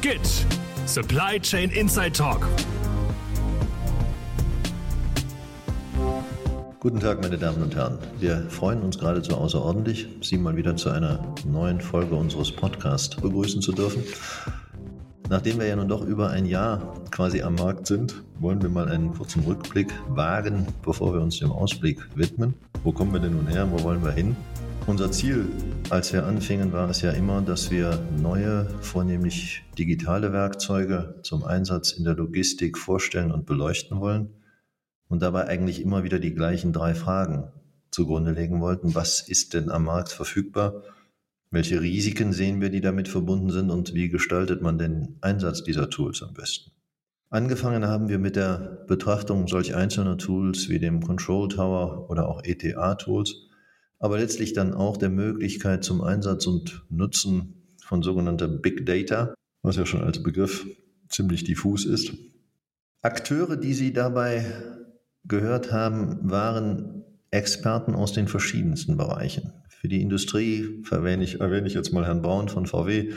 GIT Supply Chain Inside Talk. Guten Tag, meine Damen und Herren. Wir freuen uns geradezu außerordentlich, Sie mal wieder zu einer neuen Folge unseres Podcasts begrüßen zu dürfen. Nachdem wir ja nun doch über ein Jahr quasi am Markt sind, wollen wir mal einen kurzen Rückblick wagen, bevor wir uns dem Ausblick widmen. Wo kommen wir denn nun her? Wo wollen wir hin? Unser Ziel, als wir anfingen, war es ja immer, dass wir neue, vornehmlich digitale Werkzeuge zum Einsatz in der Logistik vorstellen und beleuchten wollen und dabei eigentlich immer wieder die gleichen drei Fragen zugrunde legen wollten. Was ist denn am Markt verfügbar? Welche Risiken sehen wir, die damit verbunden sind und wie gestaltet man den Einsatz dieser Tools am besten? Angefangen haben wir mit der Betrachtung solch einzelner Tools wie dem Control Tower oder auch ETA-Tools, aber letztlich dann auch der Möglichkeit zum Einsatz und Nutzen von sogenannter Big Data, was ja schon als Begriff ziemlich diffus ist. Akteure, die Sie dabei gehört haben, waren Experten aus den verschiedensten Bereichen. Für die Industrie erwähne ich, erwähne ich jetzt mal Herrn Braun von VW.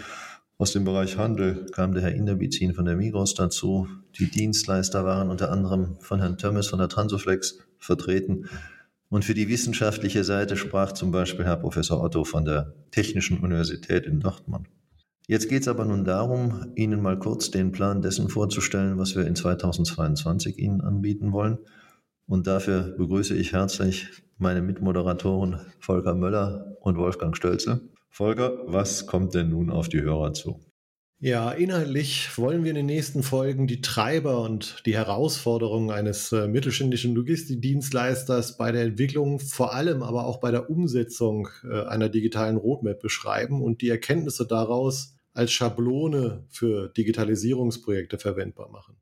Aus dem Bereich Handel kam der Herr Inderbizin von der Migros dazu. Die Dienstleister waren unter anderem von Herrn Tömmes von der Transoflex vertreten. Und für die wissenschaftliche Seite sprach zum Beispiel Herr Professor Otto von der Technischen Universität in Dortmund. Jetzt geht es aber nun darum, Ihnen mal kurz den Plan dessen vorzustellen, was wir in 2022 Ihnen anbieten wollen und dafür begrüße ich herzlich meine Mitmoderatoren Volker Möller und Wolfgang Stölze. Volker, was kommt denn nun auf die Hörer zu? Ja, inhaltlich wollen wir in den nächsten Folgen die Treiber und die Herausforderungen eines äh, mittelständischen Logistikdienstleisters bei der Entwicklung, vor allem aber auch bei der Umsetzung äh, einer digitalen Roadmap beschreiben und die Erkenntnisse daraus als Schablone für Digitalisierungsprojekte verwendbar machen.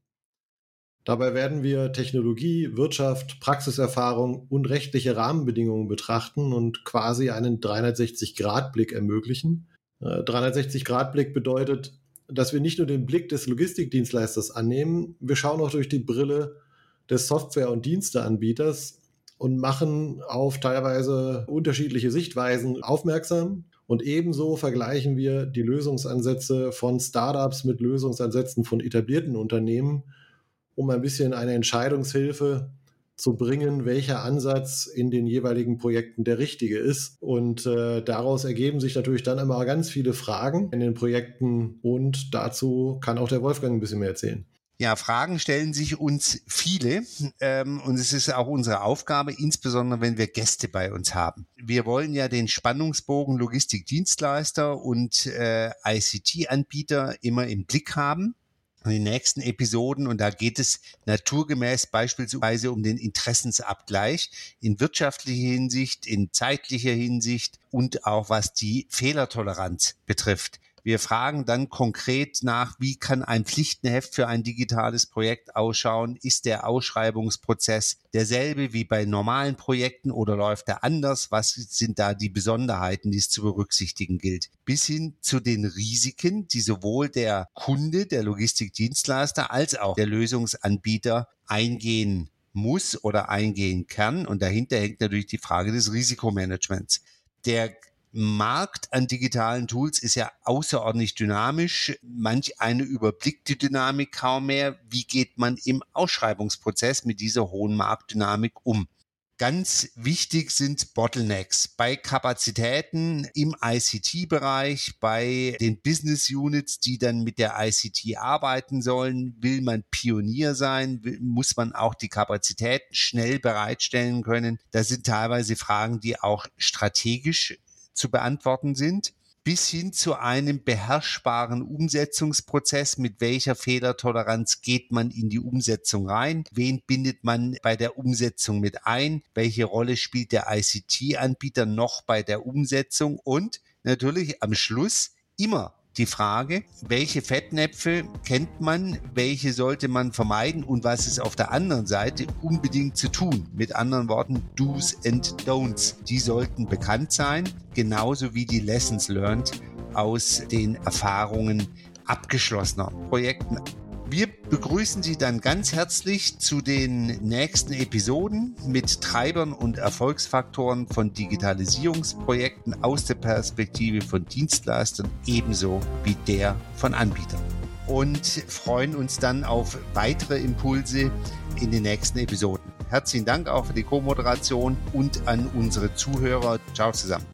Dabei werden wir Technologie, Wirtschaft, Praxiserfahrung und rechtliche Rahmenbedingungen betrachten und quasi einen 360-Grad-Blick ermöglichen. 360-Grad-Blick äh, bedeutet, dass wir nicht nur den Blick des Logistikdienstleisters annehmen, wir schauen auch durch die Brille des Software- und Diensteanbieters und machen auf teilweise unterschiedliche Sichtweisen aufmerksam. Und ebenso vergleichen wir die Lösungsansätze von Startups mit Lösungsansätzen von etablierten Unternehmen um ein bisschen eine Entscheidungshilfe zu bringen, welcher Ansatz in den jeweiligen Projekten der richtige ist. Und äh, daraus ergeben sich natürlich dann immer ganz viele Fragen in den Projekten und dazu kann auch der Wolfgang ein bisschen mehr erzählen. Ja, Fragen stellen sich uns viele ähm, und es ist auch unsere Aufgabe, insbesondere wenn wir Gäste bei uns haben. Wir wollen ja den Spannungsbogen Logistikdienstleister und äh, ICT-Anbieter immer im Blick haben in den nächsten Episoden. Und da geht es naturgemäß beispielsweise um den Interessensabgleich in wirtschaftlicher Hinsicht, in zeitlicher Hinsicht und auch was die Fehlertoleranz betrifft. Wir fragen dann konkret nach, wie kann ein Pflichtenheft für ein digitales Projekt ausschauen? Ist der Ausschreibungsprozess derselbe wie bei normalen Projekten oder läuft er anders? Was sind da die Besonderheiten, die es zu berücksichtigen gilt? Bis hin zu den Risiken, die sowohl der Kunde, der Logistikdienstleister als auch der Lösungsanbieter eingehen muss oder eingehen kann. Und dahinter hängt natürlich die Frage des Risikomanagements. Der Markt an digitalen Tools ist ja außerordentlich dynamisch. Manch eine überblickt die Dynamik kaum mehr. Wie geht man im Ausschreibungsprozess mit dieser hohen Marktdynamik um? Ganz wichtig sind Bottlenecks bei Kapazitäten im ICT-Bereich, bei den Business Units, die dann mit der ICT arbeiten sollen. Will man Pionier sein? Muss man auch die Kapazitäten schnell bereitstellen können? Das sind teilweise Fragen, die auch strategisch zu beantworten sind, bis hin zu einem beherrschbaren Umsetzungsprozess. Mit welcher Fehlertoleranz geht man in die Umsetzung rein? Wen bindet man bei der Umsetzung mit ein? Welche Rolle spielt der ICT-Anbieter noch bei der Umsetzung? Und natürlich am Schluss immer die Frage, welche Fettnäpfe kennt man, welche sollte man vermeiden und was ist auf der anderen Seite unbedingt zu tun. Mit anderen Worten, Do's and Don'ts. Die sollten bekannt sein, genauso wie die Lessons learned aus den Erfahrungen abgeschlossener Projekten. Wir begrüßen Sie dann ganz herzlich zu den nächsten Episoden mit Treibern und Erfolgsfaktoren von Digitalisierungsprojekten aus der Perspektive von Dienstleistern ebenso wie der von Anbietern. und freuen uns dann auf weitere Impulse in den nächsten Episoden. Herzlichen Dank auch für die Co-Moderation und an unsere Zuhörer. Ciao zusammen.